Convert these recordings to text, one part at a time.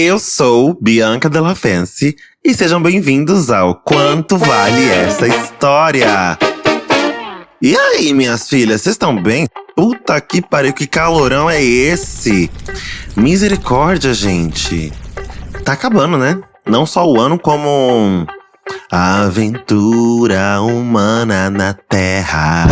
Eu sou Bianca Della Fence e sejam bem-vindos ao Quanto Vale Essa História. E aí, minhas filhas, vocês estão bem? Puta que pariu, que calorão é esse? Misericórdia, gente. Tá acabando, né? Não só o ano, como a aventura humana na Terra.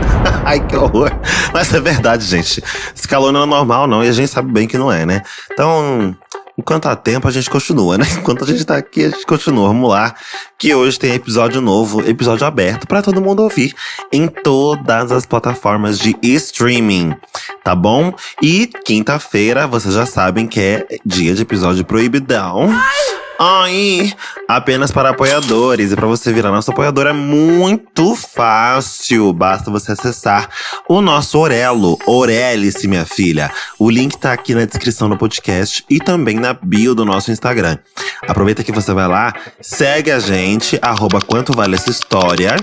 Ai, que horror. Mas é verdade, gente. Esse calor não é normal, não. E a gente sabe bem que não é, né? Então, enquanto há tempo, a gente continua, né? Enquanto a gente tá aqui, a gente continua. Vamos lá. Que hoje tem episódio novo, episódio aberto para todo mundo ouvir em todas as plataformas de streaming. Tá bom? E quinta-feira, vocês já sabem que é dia de episódio proibidão. Ai! Aí, apenas para apoiadores. E para você virar nosso apoiador é muito fácil. Basta você acessar o nosso Orelo. Orelice, minha filha. O link tá aqui na descrição do podcast e também na bio do nosso Instagram. Aproveita que você vai lá, segue a gente, arroba quanto vale essa história.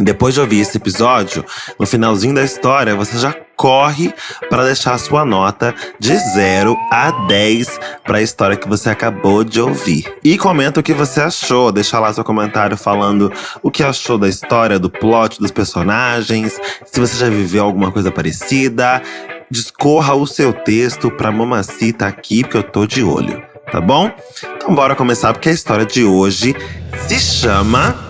Depois de ouvir esse episódio, no finalzinho da história, você já corre para deixar a sua nota de 0 a 10 para a história que você acabou de ouvir. E comenta o que você achou, deixa lá seu comentário falando o que achou da história, do plot, dos personagens, se você já viveu alguma coisa parecida. Discorra o seu texto pra Mamacita aqui, porque eu tô de olho, tá bom? Então bora começar, porque a história de hoje se chama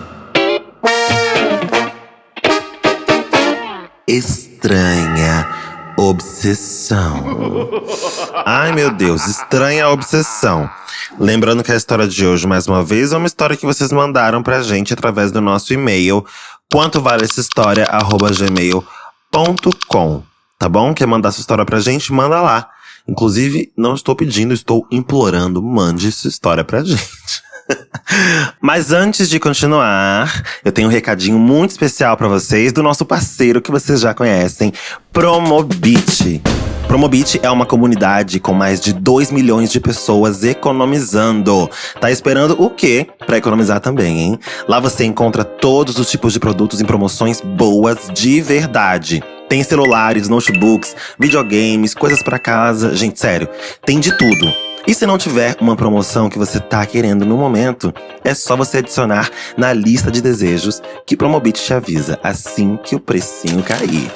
estranha obsessão. Ai, meu Deus, estranha obsessão. Lembrando que a história de hoje, mais uma vez, é uma história que vocês mandaram pra gente através do nosso e-mail. Quanto vale essa história? gmail.com. Tá bom? Quer mandar sua história pra gente? Manda lá. Inclusive, não estou pedindo, estou implorando, mande sua história pra gente. Mas antes de continuar, eu tenho um recadinho muito especial para vocês do nosso parceiro que vocês já conhecem, Promobit. Promobit é uma comunidade com mais de 2 milhões de pessoas economizando. Tá esperando o quê para economizar também, hein? Lá você encontra todos os tipos de produtos em promoções boas de verdade. Tem celulares, notebooks, videogames, coisas para casa, gente, sério, tem de tudo. E se não tiver uma promoção que você tá querendo no momento, é só você adicionar na lista de desejos que Promobit te avisa assim que o precinho cair.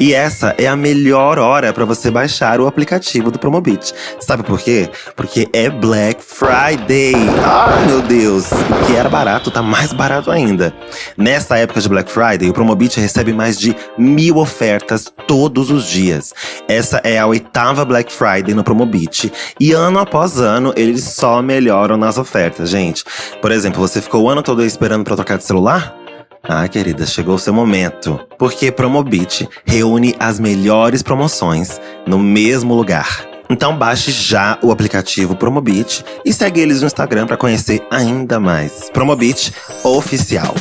E essa é a melhor hora para você baixar o aplicativo do Promobit. Sabe por quê? Porque é Black Friday. Ah, meu Deus! O que era barato tá mais barato ainda. Nessa época de Black Friday, o Promobit recebe mais de mil ofertas todos os dias. Essa é a oitava Black Friday no Promobit. E ano após ano, eles só melhoram nas ofertas, gente. Por exemplo, você ficou o ano todo esperando para trocar de celular? Ah, querida, chegou o seu momento. Porque Promobit reúne as melhores promoções no mesmo lugar. Então baixe já o aplicativo Promobit e segue eles no Instagram para conhecer ainda mais. Promobit Oficial.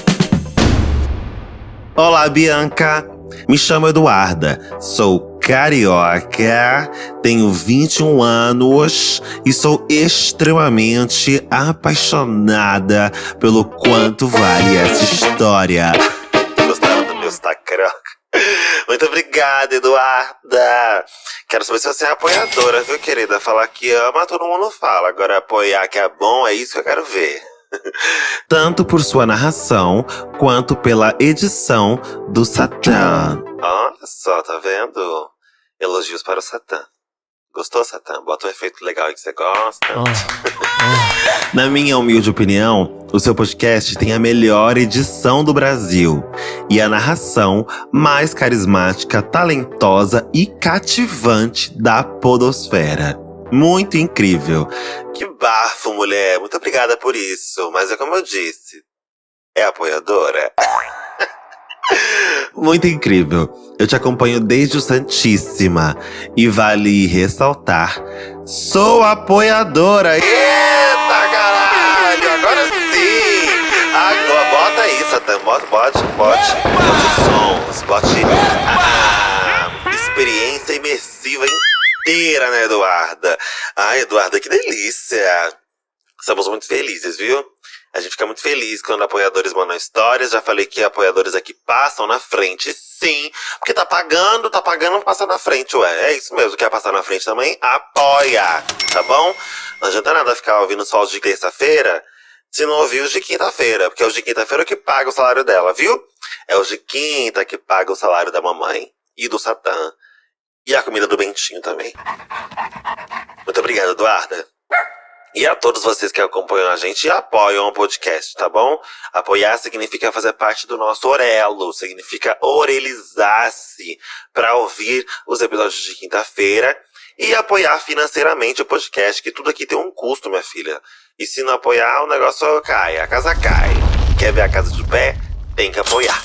Olá, Bianca! Me chamo Eduarda, sou carioca, tenho 21 anos e sou extremamente apaixonada pelo quanto vale essa história. Gostaram do meu sotaque carioca? Muito obrigada, Eduarda! Quero saber se você é apoiadora, viu, querida? Falar que ama, todo mundo fala. Agora, apoiar que é bom, é isso que eu quero ver. Tanto por sua narração, quanto pela edição do Satã. Olha só, tá vendo? Elogios para o Satã. Gostou, Satã? Bota um efeito legal aí que você gosta. Oh, oh. Na minha humilde opinião, o seu podcast tem a melhor edição do Brasil e a narração mais carismática, talentosa e cativante da Podosfera. Muito incrível. Que bafo, mulher. Muito obrigada por isso. Mas é como eu disse, é apoiadora. Muito incrível. Eu te acompanho desde o Santíssima. E vale ressaltar: sou apoiadora. Eita caralho! Agora sim! Agora, bota aí, Satã. Bote, bote, bote. Bote sons, bote. Ah, experiência imersiva inteira, né, Eduarda? Ai, Eduarda, que delícia! Estamos muito felizes, viu? A gente fica muito feliz quando apoiadores mandam histórias. Já falei que apoiadores aqui passam na frente, sim. Porque tá pagando, tá pagando, passa na frente, ué. É isso mesmo, quer passar na frente também? Apoia, tá bom? Não adianta nada ficar ouvindo os de terça-feira se não ouvir os de quinta-feira. Porque é os de quinta-feira que paga o salário dela, viu? É os de quinta que paga o salário da mamãe e do Satã. E a comida do Bentinho também. Muito obrigado, Eduarda. E a todos vocês que acompanham a gente e apoiam o podcast, tá bom? Apoiar significa fazer parte do nosso orelo, significa orelizar-se para ouvir os episódios de quinta-feira e apoiar financeiramente o podcast, que tudo aqui tem um custo, minha filha. E se não apoiar, o negócio cai, a casa cai. Quer ver a casa de pé? Tem que apoiar.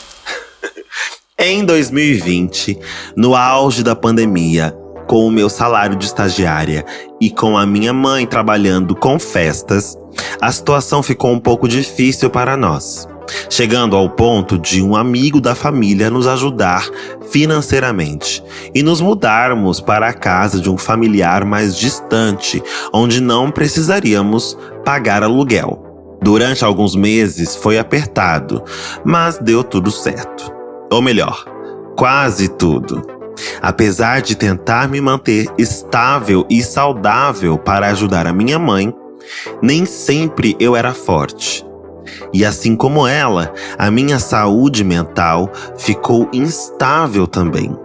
Em 2020, no auge da pandemia, com o meu salário de estagiária e com a minha mãe trabalhando com festas, a situação ficou um pouco difícil para nós. Chegando ao ponto de um amigo da família nos ajudar financeiramente e nos mudarmos para a casa de um familiar mais distante, onde não precisaríamos pagar aluguel. Durante alguns meses foi apertado, mas deu tudo certo. Ou melhor, quase tudo. Apesar de tentar me manter estável e saudável para ajudar a minha mãe, nem sempre eu era forte. E assim como ela, a minha saúde mental ficou instável também.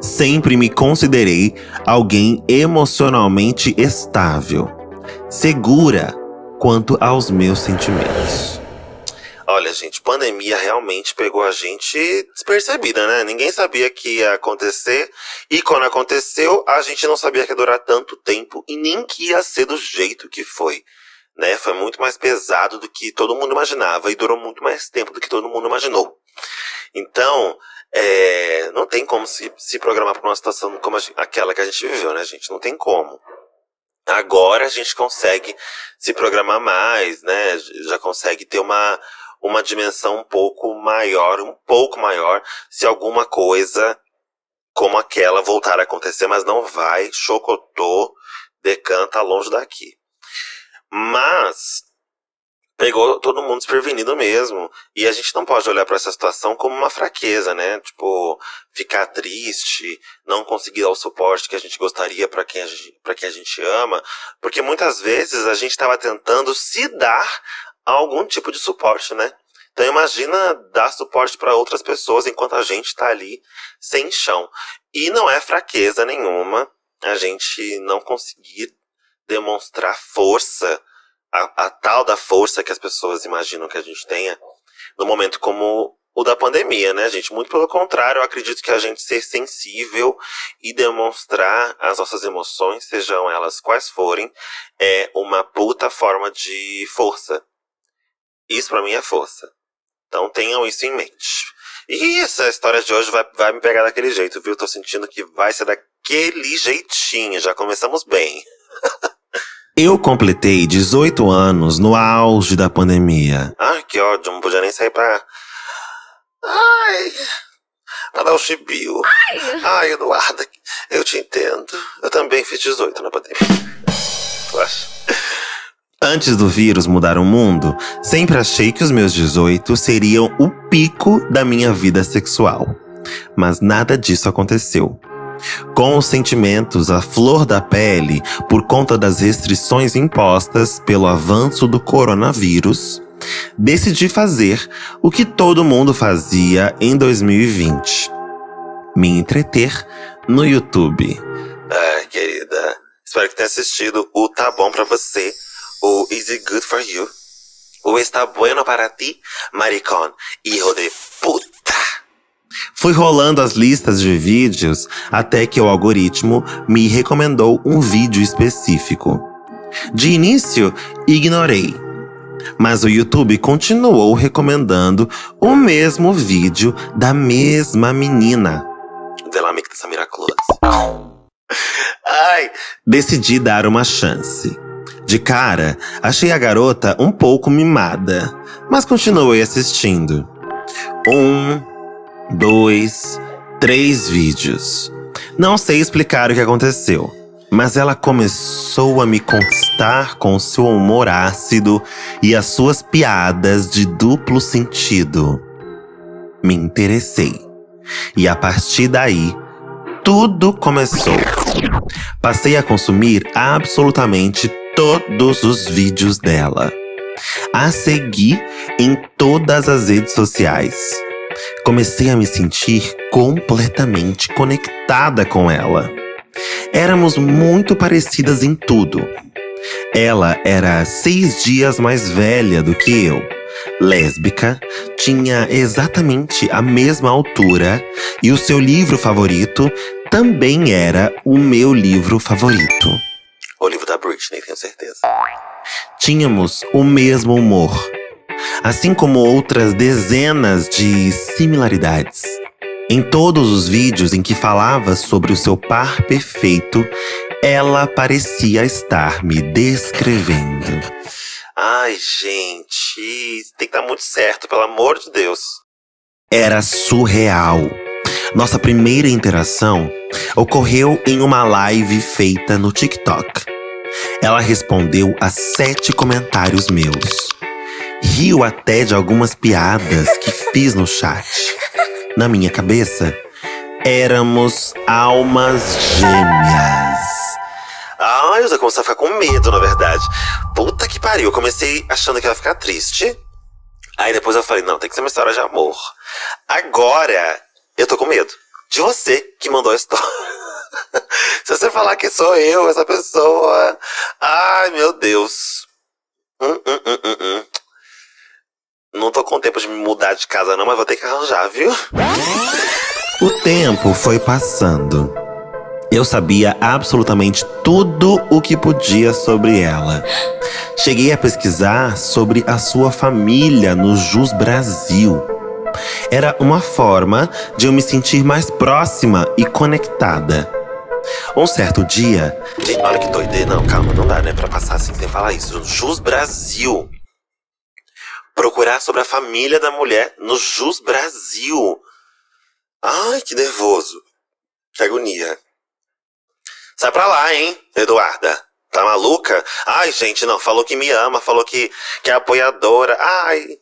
Sempre me considerei alguém emocionalmente estável, segura quanto aos meus sentimentos. Olha, gente, pandemia realmente pegou a gente despercebida, né? Ninguém sabia que ia acontecer. E quando aconteceu, a gente não sabia que ia durar tanto tempo e nem que ia ser do jeito que foi. Né? Foi muito mais pesado do que todo mundo imaginava e durou muito mais tempo do que todo mundo imaginou. Então, é, não tem como se, se programar para uma situação como aquela que a gente viveu, né, gente? Não tem como. Agora a gente consegue se programar mais, né? Já consegue ter uma, uma dimensão um pouco maior, um pouco maior, se alguma coisa como aquela voltar a acontecer, mas não vai, chocotô, decanta longe daqui. Mas pegou todo mundo desprevenido mesmo. E a gente não pode olhar para essa situação como uma fraqueza, né? Tipo, ficar triste, não conseguir dar o suporte que a gente gostaria para quem, a gente, quem a gente ama, porque muitas vezes a gente estava tentando se dar algum tipo de suporte, né? Então imagina dar suporte para outras pessoas enquanto a gente está ali sem chão. E não é fraqueza nenhuma a gente não conseguir demonstrar força, a, a tal da força que as pessoas imaginam que a gente tenha, no momento como o da pandemia, né, gente? Muito pelo contrário, eu acredito que a gente ser sensível e demonstrar as nossas emoções, sejam elas quais forem, é uma puta forma de força. Isso para mim é força. Então tenham isso em mente. E essa história de hoje vai, vai me pegar daquele jeito, viu? Tô sentindo que vai ser daquele jeitinho. Já começamos bem. Eu completei 18 anos no auge da pandemia. Ai, que ódio, não podia nem sair pra. Ai. Pra dar o chibio. Ai. Ai, Eduarda, eu te entendo. Eu também fiz 18 na pandemia. Tu acha? Antes do vírus mudar o mundo, sempre achei que os meus 18 seriam o pico da minha vida sexual. Mas nada disso aconteceu. Com os sentimentos à flor da pele por conta das restrições impostas pelo avanço do coronavírus, decidi fazer o que todo mundo fazia em 2020: me entreter no YouTube. Ai, querida, espero que tenha assistido o Tá Bom Pra Você o Is It Good For You? O Está Bueno Para Ti, Maricón, hijo de puta. Fui rolando as listas de vídeos até que o algoritmo me recomendou um vídeo específico. De início, ignorei. Mas o YouTube continuou recomendando o mesmo vídeo da mesma menina. Ai, decidi dar uma chance. De cara, achei a garota um pouco mimada, mas continuei assistindo. Um, dois, três vídeos. Não sei explicar o que aconteceu. Mas ela começou a me conquistar com seu humor ácido e as suas piadas de duplo sentido. Me interessei. E a partir daí, tudo começou. Passei a consumir absolutamente todos os vídeos dela. A seguir em todas as redes sociais. Comecei a me sentir completamente conectada com ela. Éramos muito parecidas em tudo. Ela era seis dias mais velha do que eu, lésbica, tinha exatamente a mesma altura e o seu livro favorito também era o meu livro favorito. O livro da Britney, tenho certeza. Tínhamos o mesmo humor, assim como outras dezenas de similaridades. Em todos os vídeos em que falava sobre o seu par perfeito, ela parecia estar me descrevendo. Ai, gente, tem que dar muito certo, pelo amor de Deus. Era surreal. Nossa primeira interação ocorreu em uma live feita no TikTok. Ela respondeu a sete comentários meus. Riu até de algumas piadas que fiz no chat. Na minha cabeça, éramos almas gêmeas. Ai, eu já comecei a ficar com medo, na verdade. Puta que pariu. Eu comecei achando que ia ficar triste. Aí depois eu falei, não, tem que ser uma história de amor. Agora, eu tô com medo. De você que mandou a história. Se você falar que sou eu, essa pessoa. Ai, meu Deus. Hum, hum, hum, hum, hum. Não tô com tempo de me mudar de casa, não, mas vou ter que arranjar, viu? O tempo foi passando. Eu sabia absolutamente tudo o que podia sobre ela. Cheguei a pesquisar sobre a sua família no Jus Brasil. Era uma forma de eu me sentir mais próxima e conectada. Um certo dia. Gente, olha que doideira. Não, calma, não dá, né? Pra passar assim sem falar isso. Jus Brasil. Procurar sobre a família da mulher no Jus Brasil. Ai, que nervoso. Que agonia. Sai pra lá, hein, Eduarda. Tá maluca? Ai, gente, não. Falou que me ama, falou que, que é apoiadora. Ai.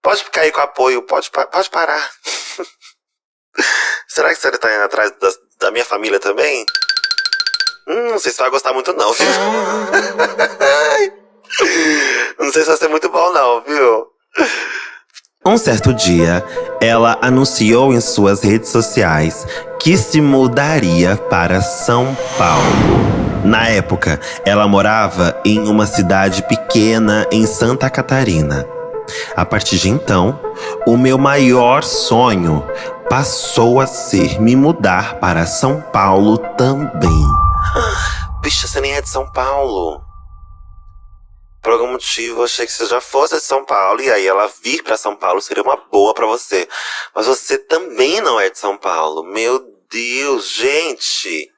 Pode cair com apoio, pode, pode parar. Será que você tá indo atrás da, da minha família também? Hum, não sei se vai gostar muito, não, viu? não sei se vai ser muito bom, não, viu? Um certo dia, ela anunciou em suas redes sociais que se mudaria para São Paulo. Na época, ela morava em uma cidade pequena em Santa Catarina. A partir de então, o meu maior sonho passou a ser me mudar para São Paulo também. Bicha, você nem é de São Paulo. Por algum motivo, eu achei que você já fosse de São Paulo e aí ela vir para São Paulo seria uma boa para você. Mas você também não é de São Paulo. Meu Deus, gente.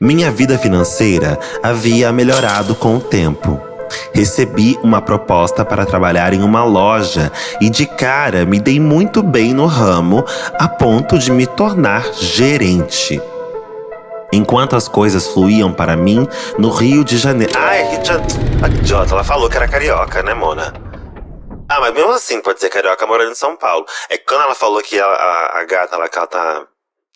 Minha vida financeira havia melhorado com o tempo. Recebi uma proposta para trabalhar em uma loja e de cara me dei muito bem no ramo a ponto de me tornar gerente. Enquanto as coisas fluíam para mim no Rio de Janeiro. Ai, de Janeiro. Ah, idiota, ela falou que era carioca, né, Mona? Ah, mas mesmo assim pode ser carioca morando em São Paulo. É que quando ela falou que ela, a, a gata que ela tá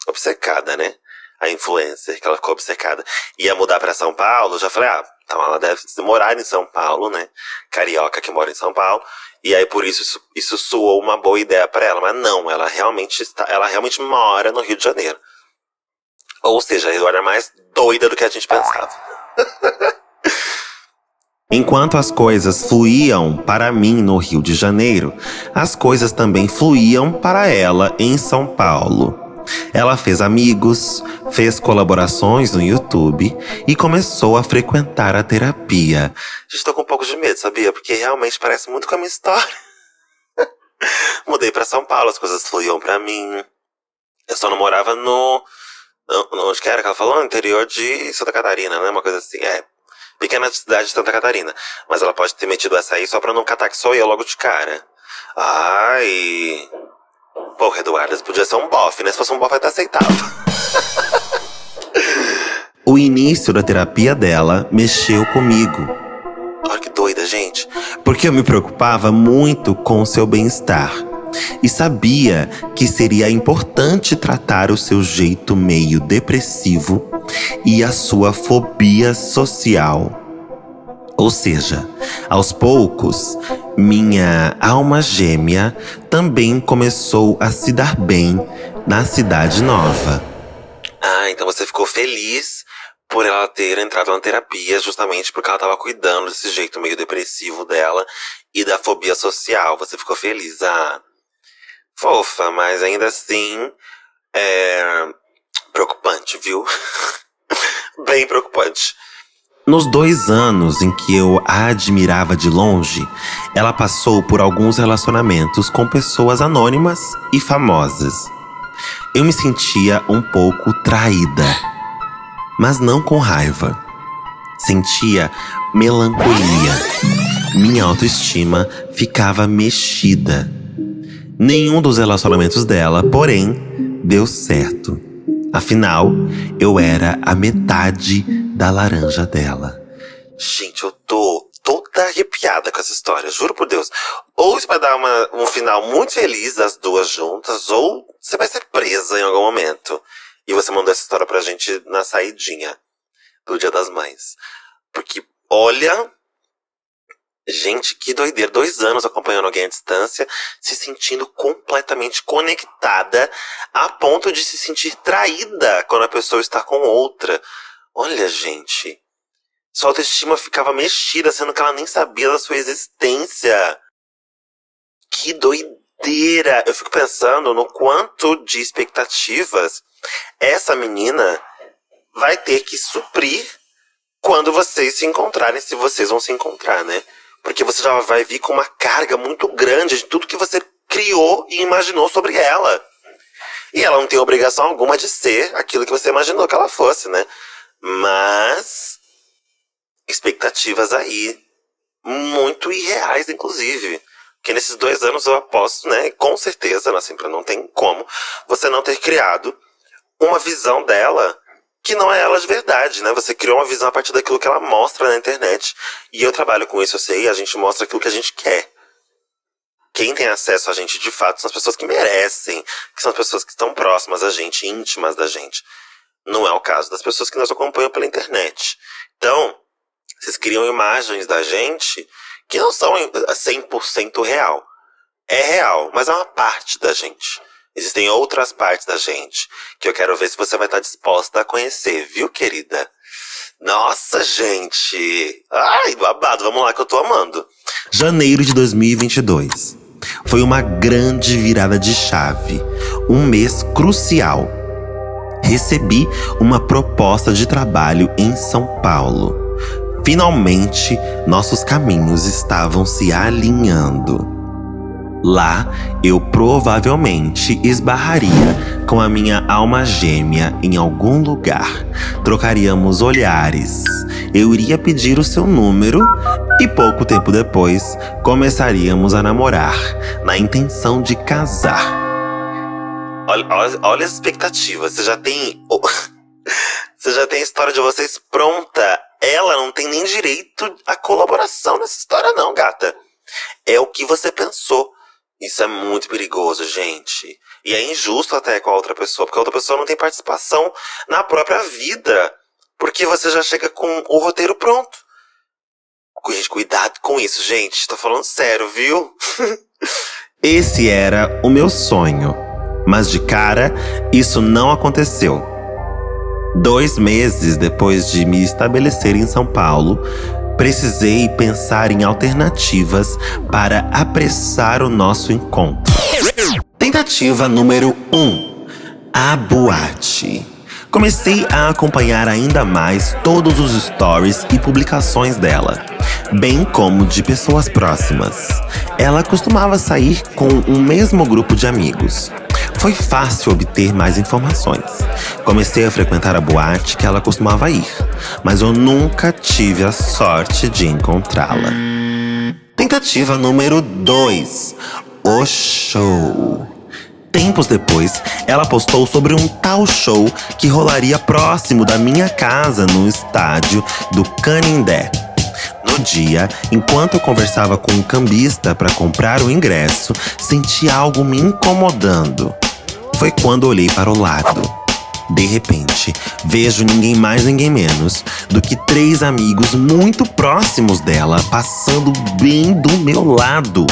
obcecada, né? A influencer, que ela ficou obcecada. Ia mudar para São Paulo, já falei, ah, então ela deve morar em São Paulo, né? Carioca que mora em São Paulo. E aí por isso isso, soou uma boa ideia para ela, mas não, ela realmente está, ela realmente mora no Rio de Janeiro. Ou seja, a Eduarda é mais doida do que a gente pensava. Enquanto as coisas fluíam para mim no Rio de Janeiro, as coisas também fluíam para ela em São Paulo. Ela fez amigos, fez colaborações no YouTube e começou a frequentar a terapia. Estou com um pouco de medo, sabia? Porque realmente parece muito com a minha história. Mudei para São Paulo, as coisas fluíam para mim. Eu só não morava no Onde que era que ela falou? No interior de Santa Catarina, né? Uma coisa assim. É. Pequena cidade de Santa Catarina. Mas ela pode ter metido essa aí só pra não catar que sou eu logo de cara. Ai. Porra, Eduardo, podia ser um bofe, né? Se fosse um bofe, eu até aceitava. o início da terapia dela mexeu comigo. Olha que doida, gente. Porque eu me preocupava muito com o seu bem-estar. E sabia que seria importante tratar o seu jeito meio depressivo e a sua fobia social. Ou seja, aos poucos, minha alma gêmea também começou a se dar bem na cidade nova. Ah, então você ficou feliz por ela ter entrado na terapia justamente porque ela estava cuidando desse jeito meio depressivo dela e da fobia social. Você ficou feliz, ah, fofa, mas ainda assim é preocupante, viu? Bem preocupante. Nos dois anos em que eu a admirava de longe, ela passou por alguns relacionamentos com pessoas anônimas e famosas. Eu me sentia um pouco traída, mas não com raiva. Sentia melancolia. Minha autoestima ficava mexida. Nenhum dos relacionamentos dela, porém, deu certo. Afinal, eu era a metade da laranja dela. Gente, eu tô toda arrepiada com essa história, juro por Deus. Ou isso vai dar uma, um final muito feliz das duas juntas, ou você vai ser presa em algum momento. E você mandou essa história pra gente na saidinha do Dia das Mães. Porque, olha, Gente, que doideira. Dois anos acompanhando alguém à distância, se sentindo completamente conectada, a ponto de se sentir traída quando a pessoa está com outra. Olha, gente. Sua autoestima ficava mexida, sendo que ela nem sabia da sua existência. Que doideira! Eu fico pensando no quanto de expectativas essa menina vai ter que suprir quando vocês se encontrarem, se vocês vão se encontrar, né? Porque você já vai vir com uma carga muito grande de tudo que você criou e imaginou sobre ela. E ela não tem obrigação alguma de ser aquilo que você imaginou que ela fosse, né? Mas. Expectativas aí. Muito irreais, inclusive. Porque nesses dois anos eu aposto, né? Com certeza, né, sempre não tem como você não ter criado uma visão dela que não é ela de verdade, né? Você criou uma visão a partir daquilo que ela mostra na internet. E eu trabalho com isso, eu sei, a gente mostra aquilo que a gente quer. Quem tem acesso a gente de fato são as pessoas que merecem, que são as pessoas que estão próximas a gente, íntimas da gente. Não é o caso das pessoas que nos acompanham pela internet. Então, vocês criam imagens da gente que não são 100% real. É real, mas é uma parte da gente. Existem outras partes da gente que eu quero ver se você vai estar disposta a conhecer, viu, querida? Nossa, gente! Ai, babado, vamos lá que eu tô amando. Janeiro de 2022. Foi uma grande virada de chave. Um mês crucial. Recebi uma proposta de trabalho em São Paulo. Finalmente, nossos caminhos estavam se alinhando. Lá, eu provavelmente esbarraria com a minha alma gêmea em algum lugar. Trocaríamos olhares. Eu iria pedir o seu número e pouco tempo depois começaríamos a namorar, na intenção de casar. Olha, olha, as expectativas. Você já tem. Você já tem a história de vocês pronta. Ela não tem nem direito à colaboração nessa história, não, gata. É o que você pensou. Isso é muito perigoso, gente. E é injusto até com a outra pessoa, porque a outra pessoa não tem participação na própria vida. Porque você já chega com o roteiro pronto. Gente, cuidado com isso, gente. Tô falando sério, viu? Esse era o meu sonho. Mas de cara, isso não aconteceu. Dois meses depois de me estabelecer em São Paulo, precisei pensar em alternativas para apressar o nosso encontro. Tentativa número 1: um, a boate. Comecei a acompanhar ainda mais todos os stories e publicações dela, bem como de pessoas próximas. Ela costumava sair com o mesmo grupo de amigos. Foi fácil obter mais informações. Comecei a frequentar a boate que ela costumava ir, mas eu nunca tive a sorte de encontrá-la. Tentativa número 2: o show. Tempos depois, ela postou sobre um tal show que rolaria próximo da minha casa no estádio do Canindé. No dia, enquanto eu conversava com um cambista para comprar o ingresso, senti algo me incomodando. Foi quando olhei para o lado. De repente, vejo ninguém mais, ninguém menos do que três amigos muito próximos dela passando bem do meu lado.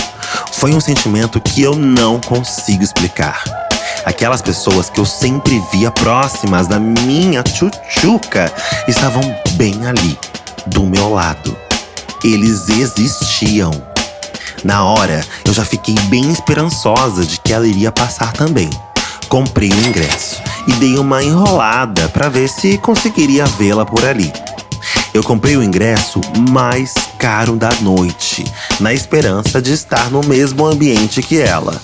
Foi um sentimento que eu não consigo explicar. Aquelas pessoas que eu sempre via próximas da minha tchutchuca estavam bem ali, do meu lado. Eles existiam. Na hora, eu já fiquei bem esperançosa de que ela iria passar também. Comprei o ingresso e dei uma enrolada para ver se conseguiria vê-la por ali. Eu comprei o ingresso mais caro da noite, na esperança de estar no mesmo ambiente que ela.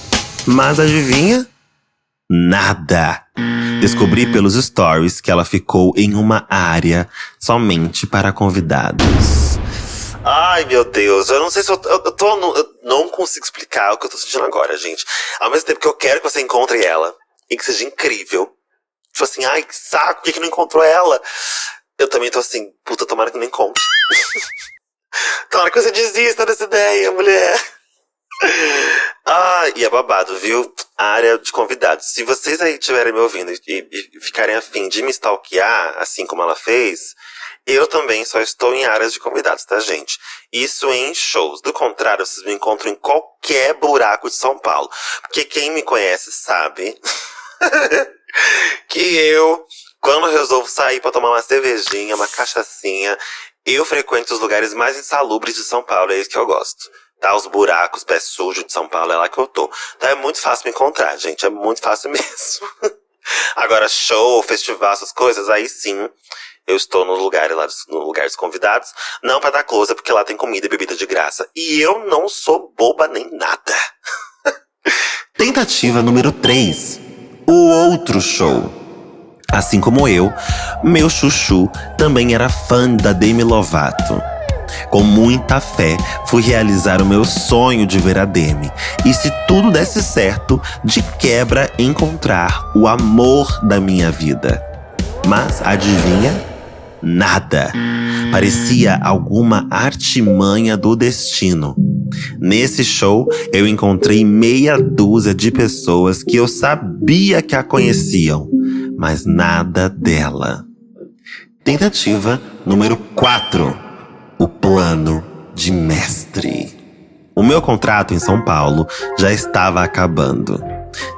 Mas adivinha? Nada. Descobri pelos stories que ela ficou em uma área somente para convidados. Ai, meu Deus, eu não sei se eu, eu, eu tô. Eu não consigo explicar o que eu tô sentindo agora, gente. Ao mesmo tempo que eu quero que você encontre ela e que seja incrível. Tipo assim, ai, que saco, por que, que não encontrou ela? Eu também tô assim, puta, tomara que não encontre. tomara que você desista dessa ideia, mulher. Ah, e é babado, viu? Área de convidados. Se vocês aí estiverem me ouvindo e, e, ficarem afim de me stalkear, assim como ela fez, eu também só estou em áreas de convidados, tá, gente? Isso em shows. Do contrário, vocês me encontram em qualquer buraco de São Paulo. Porque quem me conhece sabe que eu, quando resolvo sair para tomar uma cervejinha, uma cachaçinha, eu frequento os lugares mais insalubres de São Paulo, é isso que eu gosto. Tá, os buracos, pé sujo de São Paulo, é lá que eu tô. Então é muito fácil me encontrar, gente, é muito fácil mesmo. Agora, show, festival, essas coisas, aí sim, eu estou no lugar lá, no lugar dos convidados. Não para dar close, porque lá tem comida e bebida de graça. E eu não sou boba nem nada. Tentativa número 3 o outro show. Assim como eu, meu chuchu também era fã da Demi Lovato. Com muita fé, fui realizar o meu sonho de ver a Demi. E se tudo desse certo, de quebra encontrar o amor da minha vida. Mas adivinha? Nada. Parecia alguma artimanha do destino. Nesse show, eu encontrei meia dúzia de pessoas que eu sabia que a conheciam, mas nada dela. Tentativa número 4: O plano de mestre. O meu contrato em São Paulo já estava acabando.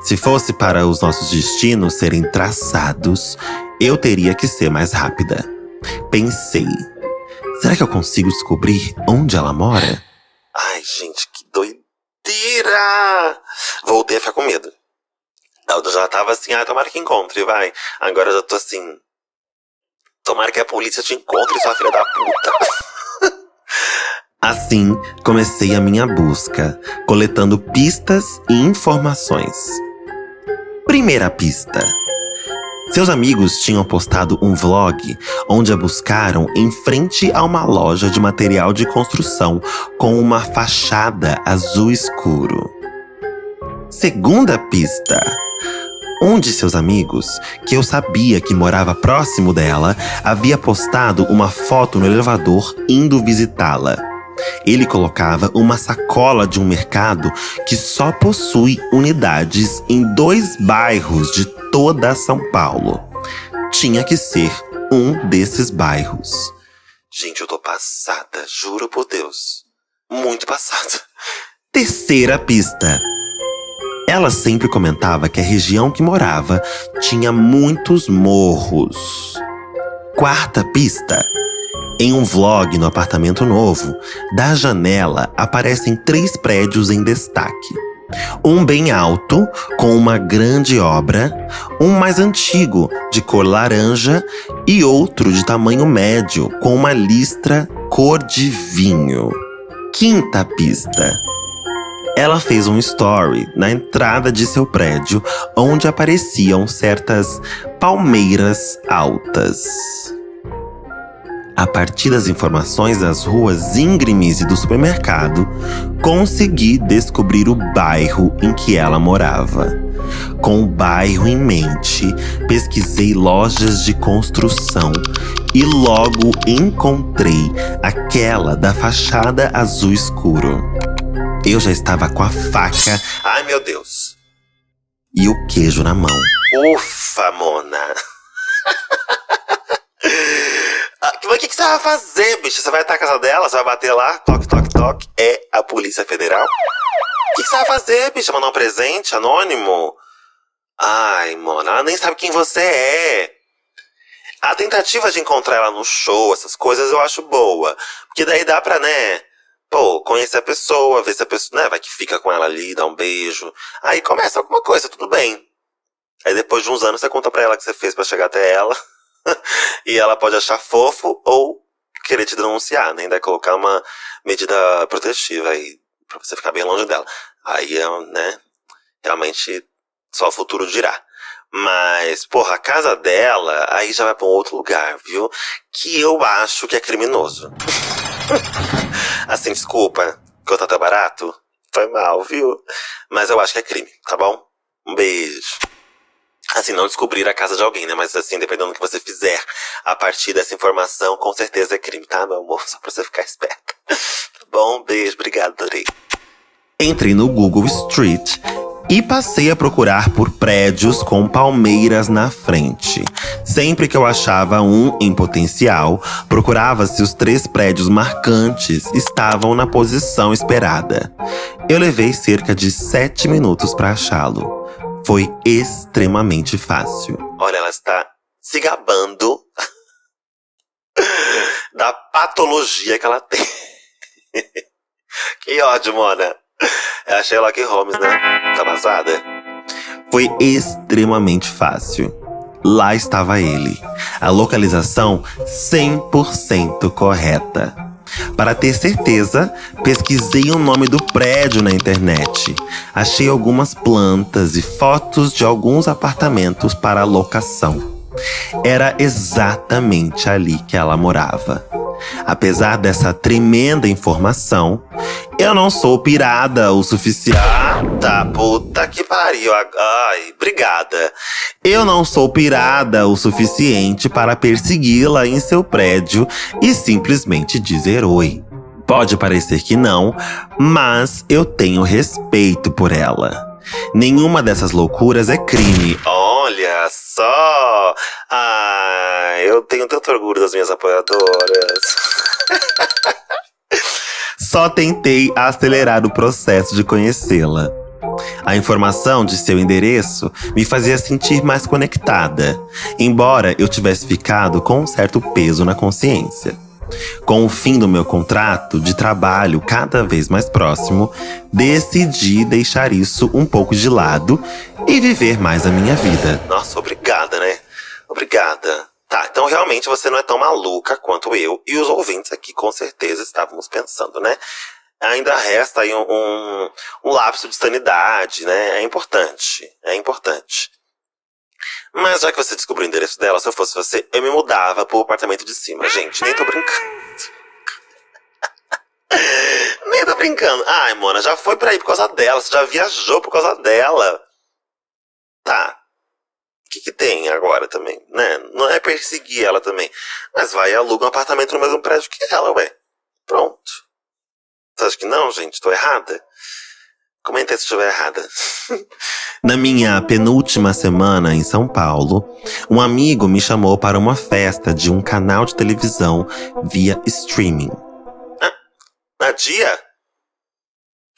Se fosse para os nossos destinos serem traçados, eu teria que ser mais rápida. Pensei, será que eu consigo descobrir onde ela mora? Ai, gente, que doideira! Voltei a ficar com medo. Eu já tava assim, ah, tomara que encontre, vai. Agora eu já tô assim. Tomara que a polícia te encontre, sua filha da puta. assim, comecei a minha busca, coletando pistas e informações. Primeira pista. Seus amigos tinham postado um vlog onde a buscaram em frente a uma loja de material de construção com uma fachada azul escuro. Segunda pista. Um de seus amigos, que eu sabia que morava próximo dela, havia postado uma foto no elevador indo visitá-la. Ele colocava uma sacola de um mercado que só possui unidades em dois bairros de toda São Paulo. Tinha que ser um desses bairros. Gente, eu tô passada, juro por Deus. Muito passada. Terceira pista. Ela sempre comentava que a região que morava tinha muitos morros. Quarta pista. Em um vlog no apartamento novo, da janela aparecem três prédios em destaque. Um bem alto, com uma grande obra, um mais antigo, de cor laranja, e outro de tamanho médio, com uma listra cor de vinho. Quinta pista. Ela fez um story na entrada de seu prédio, onde apareciam certas palmeiras altas. A partir das informações das ruas íngremes e do supermercado, consegui descobrir o bairro em que ela morava. Com o bairro em mente, pesquisei lojas de construção e logo encontrei aquela da fachada azul escuro. Eu já estava com a faca. Ai meu Deus! E o queijo na mão. Ufa, Mona! o que, que, você vai fazer, bicho? Você vai até a casa dela? Você vai bater lá? Toque, toque, toque. É a Polícia Federal? O que, que, você vai fazer, bicho? Mandar um presente anônimo? Ai, Mona, ela nem sabe quem você é. A tentativa de encontrar ela no show, essas coisas, eu acho boa. Porque daí dá pra, né? Pô, conhecer a pessoa, ver se a pessoa, né? Vai que fica com ela ali, dá um beijo. Aí começa alguma coisa, tudo bem. Aí depois de uns anos você conta pra ela que você fez para chegar até ela. e ela pode achar fofo ou querer te denunciar, né? Ainda colocar uma medida protetiva aí, pra você ficar bem longe dela. Aí, é, né? Realmente, só o futuro dirá. Mas, porra, a casa dela, aí já vai pra um outro lugar, viu? Que eu acho que é criminoso. assim, desculpa, que eu tô barato. Foi mal, viu? Mas eu acho que é crime, tá bom? Um beijo. Assim, não descobrir a casa de alguém, né? Mas assim, dependendo do que você fizer a partir dessa informação, com certeza é crime, tá, meu amor? Só pra você ficar esperto. Tá bom? Beijo, obrigado, adorei. Entrei no Google Street e passei a procurar por prédios com palmeiras na frente. Sempre que eu achava um em potencial, procurava se os três prédios marcantes estavam na posição esperada. Eu levei cerca de sete minutos para achá-lo foi extremamente fácil. Olha, ela está se gabando da patologia que ela tem. que ódio, Mona. É a Sherlock Holmes, né? Tá passada? Foi extremamente fácil. Lá estava ele. A localização 100% correta. Para ter certeza, pesquisei o nome do prédio na internet. Achei algumas plantas e fotos de alguns apartamentos para locação. Era exatamente ali que ela morava. Apesar dessa tremenda informação, eu não sou pirada o suficiente. Ah, tá, puta que pariu. Ai, obrigada. Eu não sou pirada o suficiente para persegui-la em seu prédio e simplesmente dizer oi. Pode parecer que não, mas eu tenho respeito por ela. Nenhuma dessas loucuras é crime. Olha só! Ah, eu tenho tanto orgulho das minhas apoiadoras. Só tentei acelerar o processo de conhecê-la. A informação de seu endereço me fazia sentir mais conectada, embora eu tivesse ficado com um certo peso na consciência. Com o fim do meu contrato de trabalho cada vez mais próximo, decidi deixar isso um pouco de lado e viver mais a minha vida. Nossa, obrigada, né? Obrigada. Tá, então realmente você não é tão maluca quanto eu e os ouvintes aqui com certeza estávamos pensando, né? Ainda resta aí um, um, um lapso de sanidade, né? É importante, é importante. Mas já que você descobriu o endereço dela, se eu fosse você, eu me mudava pro apartamento de cima. Gente, nem tô brincando. nem tô brincando. Ai, Mona, já foi pra aí por causa dela. Você já viajou por causa dela. Tá. O que, que tem agora também, né? Não é perseguir ela também. Mas vai e aluga um apartamento no mesmo prédio que ela, ué. Pronto. Você acha que não, gente? Tô errada? Comenta se estiver errada. Na minha penúltima semana em São Paulo, um amigo me chamou para uma festa de um canal de televisão via streaming. Ah, na dia?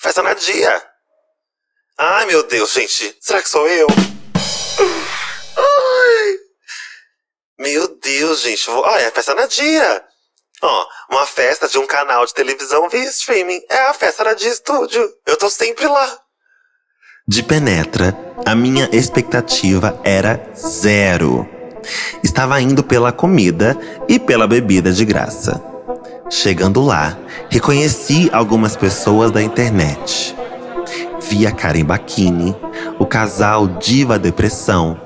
Festa na dia? Ai meu Deus, gente, será que sou eu? Ai. Meu Deus, gente. Olha, é festa na dia. Ó, uma festa de um canal de televisão via streaming. É a festa da Dia Estúdio. Eu tô sempre lá. De penetra, a minha expectativa era zero. Estava indo pela comida e pela bebida de graça. Chegando lá, reconheci algumas pessoas da internet. Vi a Karen Bakini, o casal Diva Depressão,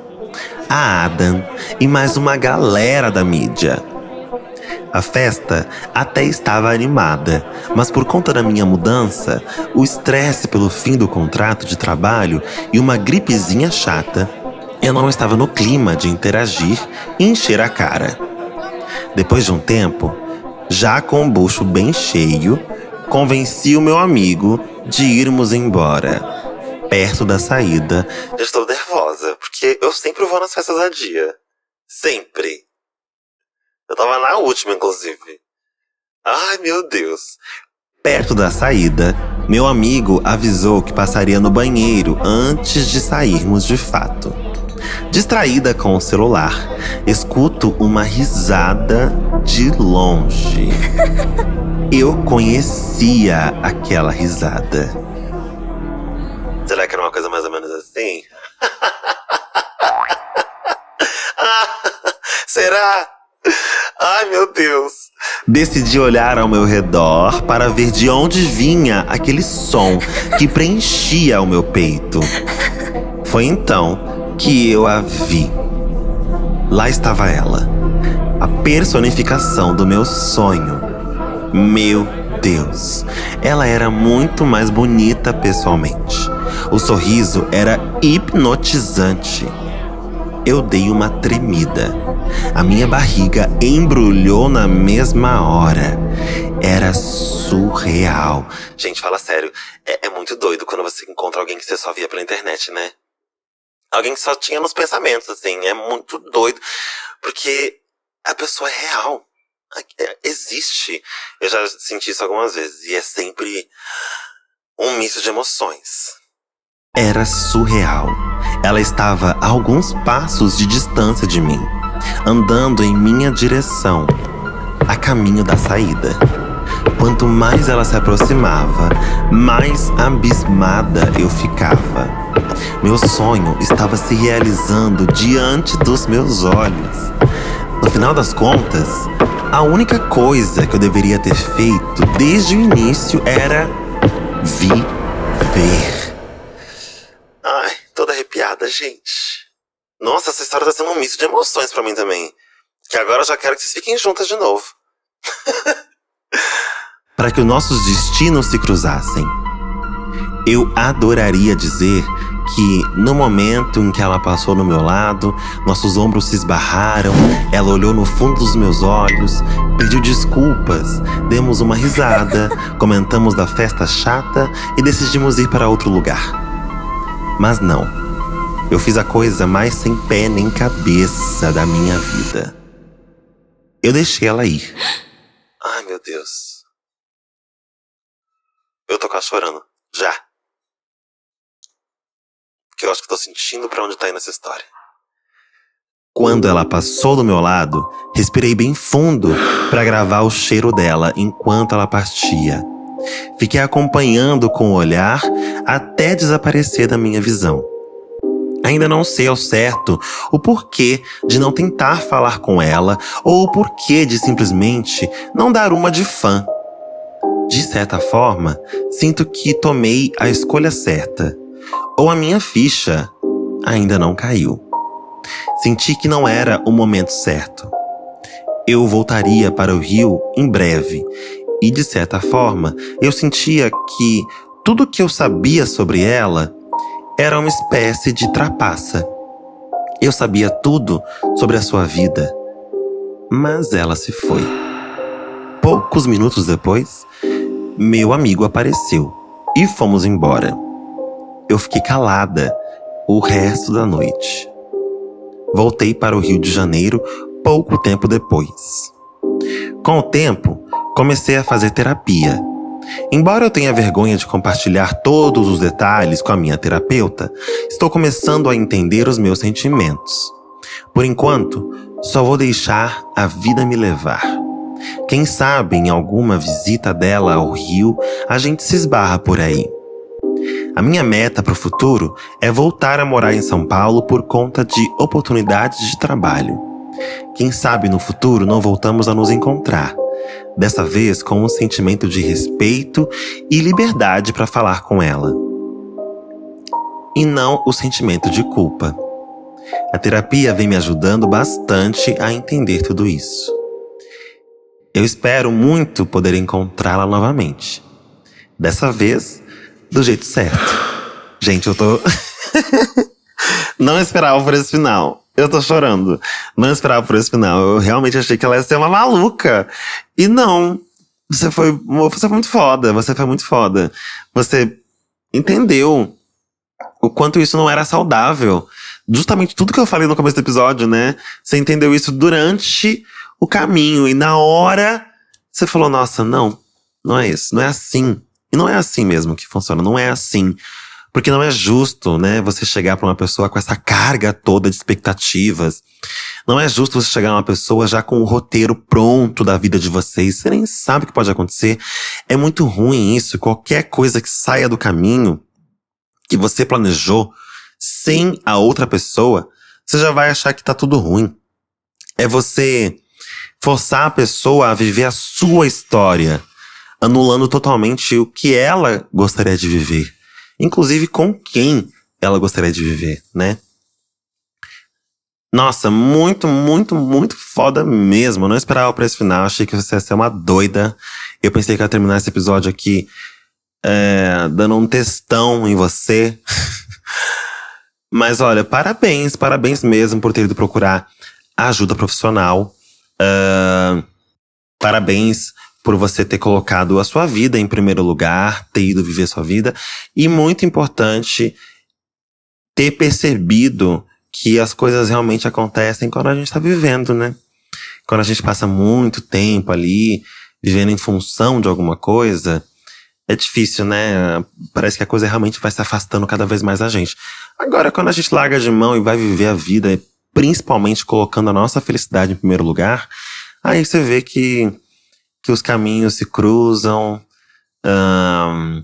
a Adam e mais uma galera da mídia. A festa até estava animada, mas por conta da minha mudança, o estresse pelo fim do contrato de trabalho e uma gripezinha chata, eu não estava no clima de interagir e encher a cara. Depois de um tempo, já com o bucho bem cheio, convenci o meu amigo de irmos embora. Perto da saída, já estou nervosa, porque eu sempre vou nas festas a dia. Sempre. Eu tava na última, inclusive. Ai, meu Deus. Perto da saída, meu amigo avisou que passaria no banheiro antes de sairmos de fato. Distraída com o celular, escuto uma risada de longe. Eu conhecia aquela risada. Será que era uma coisa mais ou menos assim? Será? Ai, meu Deus. Decidi olhar ao meu redor para ver de onde vinha aquele som que preenchia o meu peito. Foi então que eu a vi. Lá estava ela, a personificação do meu sonho. Meu Deus, ela era muito mais bonita pessoalmente. O sorriso era hipnotizante. Eu dei uma tremida. A minha barriga embrulhou na mesma hora. Era surreal. Gente, fala sério. É, é, muito doido quando você encontra alguém que você só via pela internet, né? Alguém que só tinha nos pensamentos, assim. É muito doido. Porque a pessoa é real. É, existe. Eu já senti isso algumas vezes. E é sempre um misto de emoções. Era surreal. Ela estava a alguns passos de distância de mim, andando em minha direção, a caminho da saída. Quanto mais ela se aproximava, mais abismada eu ficava. Meu sonho estava se realizando diante dos meus olhos. No final das contas, a única coisa que eu deveria ter feito desde o início era viver arrepiada, gente. Nossa, essa história tá sendo um misto de emoções para mim também. Que agora eu já quero que vocês fiquem juntas de novo. para que os nossos destinos se cruzassem. Eu adoraria dizer que no momento em que ela passou no meu lado, nossos ombros se esbarraram, ela olhou no fundo dos meus olhos, pediu desculpas, demos uma risada, comentamos da festa chata e decidimos ir para outro lugar. Mas não. Eu fiz a coisa mais sem pé nem cabeça da minha vida. Eu deixei ela ir. Ai, meu Deus. Eu tô quase chorando. Já. Porque eu acho que tô sentindo pra onde tá indo essa história. Quando ela passou do meu lado, respirei bem fundo para gravar o cheiro dela enquanto ela partia. Fiquei acompanhando com o olhar até desaparecer da minha visão. Ainda não sei ao certo o porquê de não tentar falar com ela ou o porquê de simplesmente não dar uma de fã. De certa forma, sinto que tomei a escolha certa, ou a minha ficha ainda não caiu. Senti que não era o momento certo. Eu voltaria para o Rio em breve, e de certa forma, eu sentia que tudo que eu sabia sobre ela era uma espécie de trapaça. Eu sabia tudo sobre a sua vida, mas ela se foi. Poucos minutos depois, meu amigo apareceu e fomos embora. Eu fiquei calada o resto da noite. Voltei para o Rio de Janeiro pouco tempo depois. Com o tempo, comecei a fazer terapia Embora eu tenha vergonha de compartilhar todos os detalhes com a minha terapeuta, estou começando a entender os meus sentimentos. Por enquanto, só vou deixar a vida me levar. Quem sabe em alguma visita dela ao Rio a gente se esbarra por aí. A minha meta para o futuro é voltar a morar em São Paulo por conta de oportunidades de trabalho. Quem sabe no futuro não voltamos a nos encontrar dessa vez com um sentimento de respeito e liberdade para falar com ela. E não o sentimento de culpa. A terapia vem me ajudando bastante a entender tudo isso. Eu espero muito poder encontrá-la novamente. Dessa vez, do jeito certo. Gente, eu tô. Não esperava por esse final. Eu tô chorando. Não esperava por esse final. Eu realmente achei que ela ia ser uma maluca. E não. Você foi, você foi muito foda. Você foi muito foda. Você entendeu o quanto isso não era saudável. Justamente tudo que eu falei no começo do episódio, né? Você entendeu isso durante o caminho. E na hora, você falou: nossa, não, não é isso. Não é assim. E não é assim mesmo que funciona. Não é assim. Porque não é justo, né, você chegar para uma pessoa com essa carga toda de expectativas. Não é justo você chegar a uma pessoa já com o roteiro pronto da vida de vocês. Você nem sabe o que pode acontecer. É muito ruim isso. Qualquer coisa que saia do caminho que você planejou sem a outra pessoa, você já vai achar que tá tudo ruim. É você forçar a pessoa a viver a sua história, anulando totalmente o que ela gostaria de viver inclusive com quem ela gostaria de viver, né? Nossa, muito, muito, muito foda mesmo. Eu não esperava pra esse final. Achei que você ia ser uma doida. Eu pensei que ia terminar esse episódio aqui é, dando um textão em você. Mas olha, parabéns, parabéns mesmo por ter ido procurar ajuda profissional. Uh, parabéns por você ter colocado a sua vida em primeiro lugar, ter ido viver sua vida. E muito importante, ter percebido que as coisas realmente acontecem quando a gente está vivendo, né? Quando a gente passa muito tempo ali, vivendo em função de alguma coisa, é difícil, né? Parece que a coisa realmente vai se afastando cada vez mais da gente. Agora, quando a gente larga de mão e vai viver a vida, principalmente colocando a nossa felicidade em primeiro lugar, aí você vê que que os caminhos se cruzam, um,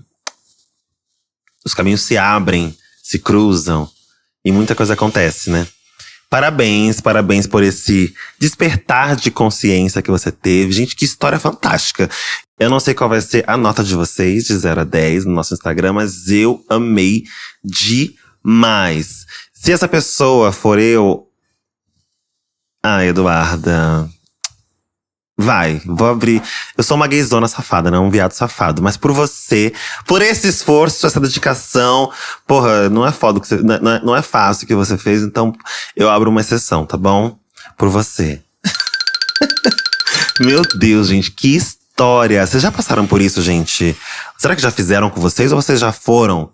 os caminhos se abrem, se cruzam e muita coisa acontece, né? Parabéns, parabéns por esse despertar de consciência que você teve. Gente, que história fantástica. Eu não sei qual vai ser a nota de vocês, de 0 a 10, no nosso Instagram, mas eu amei demais. Se essa pessoa for eu. Ah, Eduarda. Vai, vou abrir. Eu sou uma gayzona safada, não um viado safado. Mas por você, por esse esforço, essa dedicação, porra, não é foda que você, não é, não é fácil o que você fez, então eu abro uma exceção, tá bom? Por você. Meu Deus, gente, que história! Vocês já passaram por isso, gente? Será que já fizeram com vocês ou vocês já foram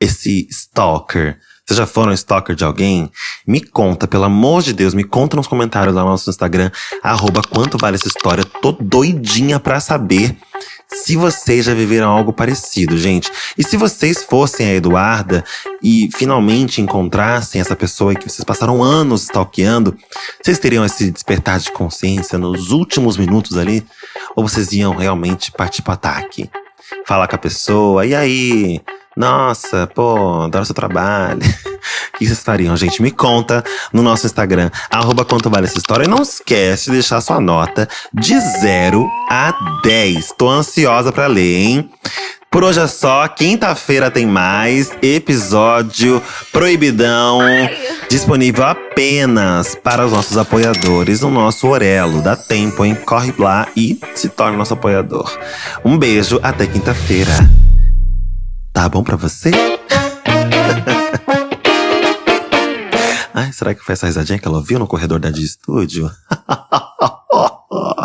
esse stalker? Vocês já foram stalker de alguém? Me conta, pelo amor de Deus, me conta nos comentários lá no nosso Instagram, arroba quanto vale essa história. Tô doidinha pra saber se vocês já viveram algo parecido, gente. E se vocês fossem a Eduarda e finalmente encontrassem essa pessoa que vocês passaram anos stalkeando, vocês teriam esse despertar de consciência nos últimos minutos ali? Ou vocês iam realmente partir pro ataque? Falar com a pessoa, e aí? Nossa, pô, adoro seu trabalho. O que vocês fariam, gente? Me conta no nosso Instagram, arroba quanto vale essa história. E não esquece de deixar sua nota de 0 a 10. Tô ansiosa pra ler, hein? Por hoje é só. Quinta-feira tem mais episódio proibidão. Disponível apenas para os nossos apoiadores no nosso Orelo. Dá tempo, hein? Corre lá e se torne nosso apoiador. Um beijo, até quinta-feira. Tá bom pra você? Ai, será que foi essa risadinha que ela ouviu no corredor da de estúdio?